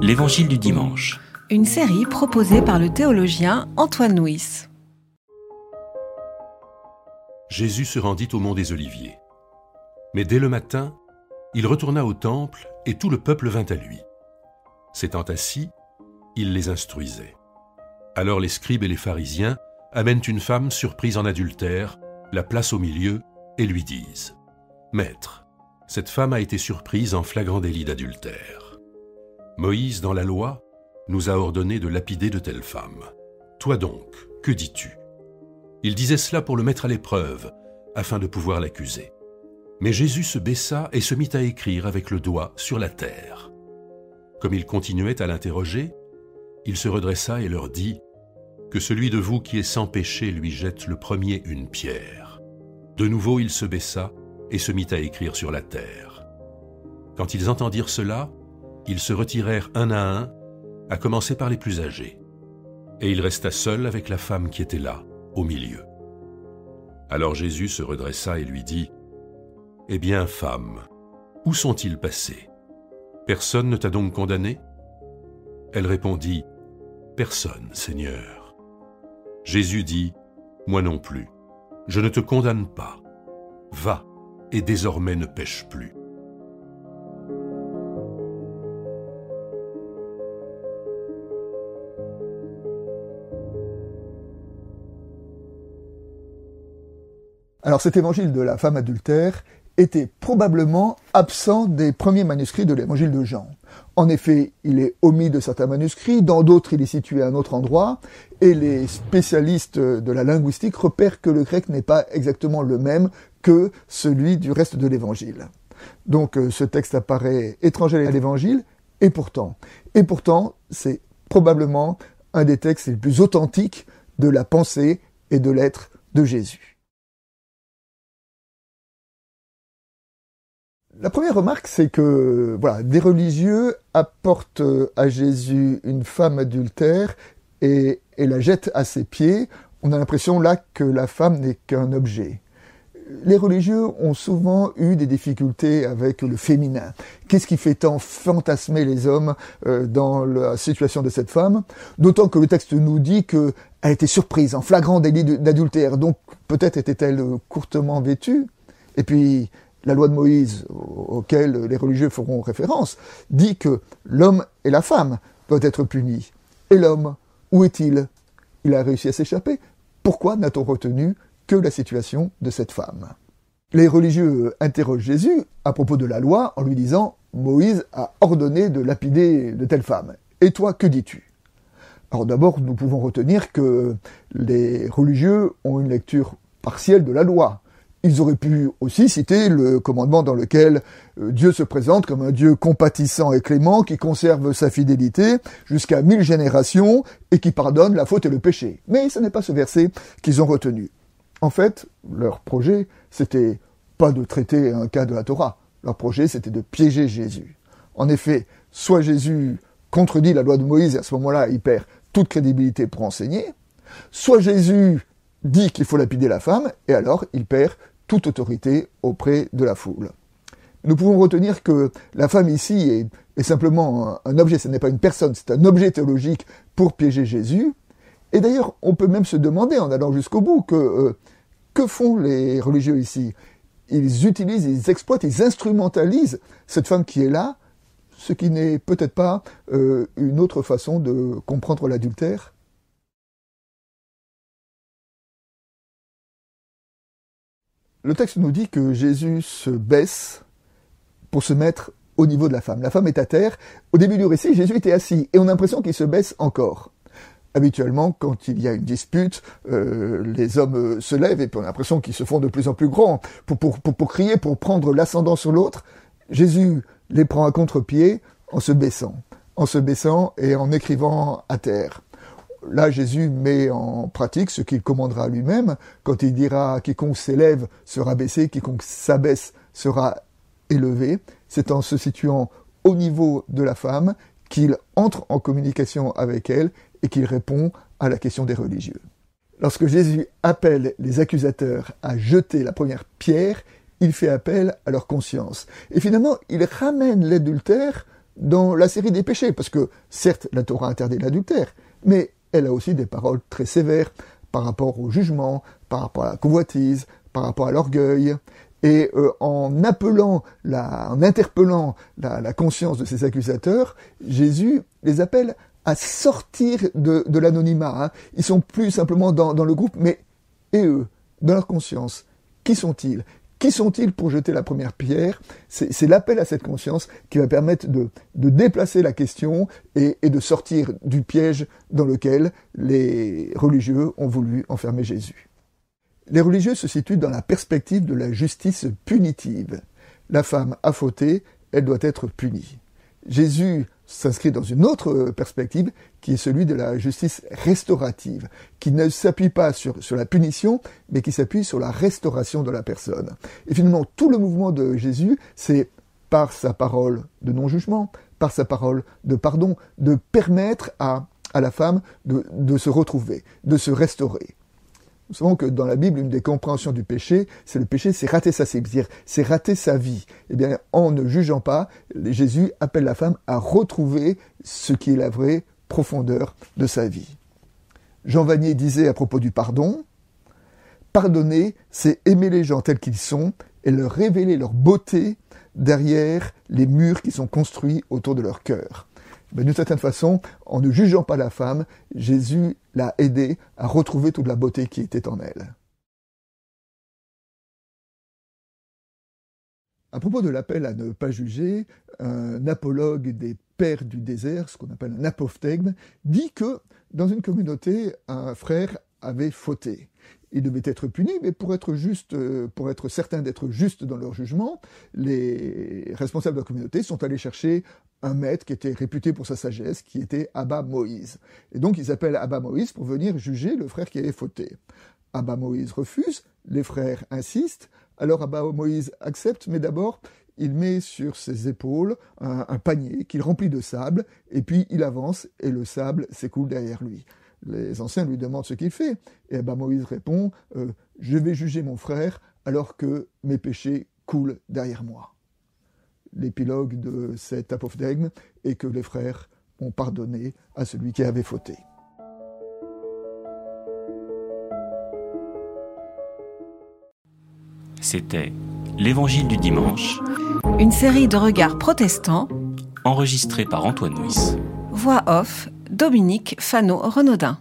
L'Évangile du dimanche. Une série proposée par le théologien Antoine Nuis. Jésus se rendit au mont des Oliviers. Mais dès le matin, il retourna au temple et tout le peuple vint à lui. S'étant assis, il les instruisait. Alors les scribes et les pharisiens amènent une femme surprise en adultère, la placent au milieu et lui disent Maître, cette femme a été surprise en flagrant délit d'adultère. Moïse, dans la loi, nous a ordonné de lapider de telles femmes. Toi donc, que dis-tu? Il disait cela pour le mettre à l'épreuve, afin de pouvoir l'accuser. Mais Jésus se baissa et se mit à écrire avec le doigt sur la terre. Comme il continuait à l'interroger, il se redressa et leur dit Que celui de vous qui est sans péché lui jette le premier une pierre. De nouveau il se baissa et se mit à écrire sur la terre. Quand ils entendirent cela, ils se retirèrent un à un, à commencer par les plus âgés. Et il resta seul avec la femme qui était là, au milieu. Alors Jésus se redressa et lui dit, Eh bien, femme, où sont-ils passés? Personne ne t'a donc condamné? Elle répondit, Personne, Seigneur. Jésus dit, Moi non plus, je ne te condamne pas. Va, et désormais ne pêche plus. Alors cet évangile de la femme adultère était probablement absent des premiers manuscrits de l'évangile de Jean. En effet, il est omis de certains manuscrits, dans d'autres il est situé à un autre endroit, et les spécialistes de la linguistique repèrent que le grec n'est pas exactement le même que celui du reste de l'évangile. Donc euh, ce texte apparaît étranger à l'évangile, et pourtant, et pourtant, c'est probablement un des textes les plus authentiques de la pensée et de l'être de Jésus. La première remarque, c'est que voilà, des religieux apportent à Jésus une femme adultère et, la jettent à ses pieds. On a l'impression là que la femme n'est qu'un objet les religieux ont souvent eu des difficultés avec le féminin. Qu'est-ce qui fait tant fantasmer les hommes euh, dans la situation de cette femme? D'autant que le texte nous dit qu'elle était surprise en flagrant délit d'adultère, donc peut-être était-elle courtement vêtue. Et puis, la loi de Moïse, auquel les religieux feront référence, dit que l'homme et la femme doivent être punis. Et l'homme, où est-il? Il a réussi à s'échapper. Pourquoi n'a-t-on retenu que la situation de cette femme? Les religieux interrogent Jésus à propos de la loi en lui disant Moïse a ordonné de lapider de telle femme. Et toi, que dis-tu? Alors d'abord, nous pouvons retenir que les religieux ont une lecture partielle de la loi. Ils auraient pu aussi citer le commandement dans lequel euh, Dieu se présente comme un Dieu compatissant et clément qui conserve sa fidélité jusqu'à mille générations et qui pardonne la faute et le péché. Mais ce n'est pas ce verset qu'ils ont retenu. En fait, leur projet, c'était pas de traiter un cas de la Torah. Leur projet, c'était de piéger Jésus. En effet, soit Jésus contredit la loi de Moïse et à ce moment-là, il perd toute crédibilité pour enseigner, soit Jésus dit qu'il faut lapider la femme et alors il perd toute autorité auprès de la foule. Nous pouvons retenir que la femme ici est, simplement un objet, ce n'est pas une personne, c'est un objet théologique pour piéger Jésus, et d'ailleurs, on peut même se demander, en allant jusqu'au bout, que euh, que font les religieux ici? Ils utilisent, ils exploitent, ils instrumentalisent cette femme qui est là, ce qui n'est peut-être pas euh, une autre façon de comprendre l'adultère. Le texte nous dit que Jésus se baisse pour se mettre au niveau de la femme. La femme est à terre. Au début du récit, Jésus était assis et on a l'impression qu'il se baisse encore habituellement, quand il y a une dispute, euh, les hommes euh, se lèvent et puis on a l'impression qu'ils se font de plus en plus grands pour, crier, pour prendre l'ascendant sur l'autre. Jésus les prend à contre-pied en se baissant, en se baissant et en écrivant à terre. Là, Jésus met en pratique ce qu'il commandera lui-même quand il dira quiconque s'élève sera baissé, quiconque s'abaisse sera élevé. C'est en se situant au niveau de la femme qu'il entre en communication avec elle et qu'il répond à la question des religieux. Lorsque Jésus appelle les accusateurs à jeter la première pierre, il fait appel à leur conscience. Et finalement, il ramène l'adultère dans la série des péchés, parce que certes, la Torah interdit l'adultère, mais elle a aussi des paroles très sévères par rapport au jugement, par rapport à la convoitise, par rapport à l'orgueil. Et euh, en appelant, la, en interpellant la, conscience de ses accusateurs, Jésus les appelle à sortir de, l'anonymat. Hein. Ils sont plus simplement dans, dans le groupe, mais et eux, dans leur conscience, qui sont-ils? Qui sont-ils pour jeter la première pierre? C'est l'appel à cette conscience qui va permettre de, déplacer la question et, de sortir du piège dans lequel les religieux ont voulu enfermer Jésus. Les religieux se situent dans la perspective de la justice punitive. La femme a fauté, elle doit être punie. Jésus s'inscrit dans une autre perspective qui est celui de la justice restaurative, qui ne s'appuie pas sur, la punition, mais qui s'appuie sur la restauration de la personne. Et finalement, tout le mouvement de Jésus, c'est par sa parole de non-jugement, par sa parole de pardon, de permettre à, la femme de se retrouver, de se restaurer. Nous savons que dans la Bible, une des compréhensions du péché, c'est le péché, c'est rater sa c'est-à-dire c'est rater sa vie. Eh bien, en ne jugeant pas, Jésus appelle la femme à retrouver ce qui est la vraie profondeur de sa vie. Jean Vanier disait à propos du pardon, Pardonner, c'est aimer les gens tels qu'ils sont et leur révéler leur beauté derrière les murs qui sont construits autour de leur cœur d'une certaine façon, en ne jugeant pas la femme, Jésus l'a aidée à retrouver toute la beauté qui était en elle. À propos de l'appel à ne pas juger, un apologue des pères du désert, ce qu'on appelle un apophthegme, dit que dans une communauté, un frère avait fauté ils devaient être punis, mais pour être juste, euh, pour être certains d'être justes dans leur jugement, les responsables de la communauté sont allés chercher un maître qui était réputé pour sa sagesse, qui était Abba Moïse. Et donc ils appellent Abba Moïse pour venir juger le frère qui avait fauté. Abba Moïse refuse, les frères insistent, alors Abba Moïse accepte, mais d'abord il met sur ses épaules un, panier qu'il remplit de sable, et puis il avance, et le sable s'écoule derrière lui les anciens lui demandent ce qu'il fait. Et Abba Moïse répond euh, Je vais juger mon frère alors que mes péchés coulent derrière moi. L'épilogue de cet apophthegme est que les frères ont pardonné à celui qui avait fauté. C'était L'Évangile du dimanche. Une série de regards protestants. Enregistrée par Antoine Nuis. Voix off Dominique Fano-Renaudin.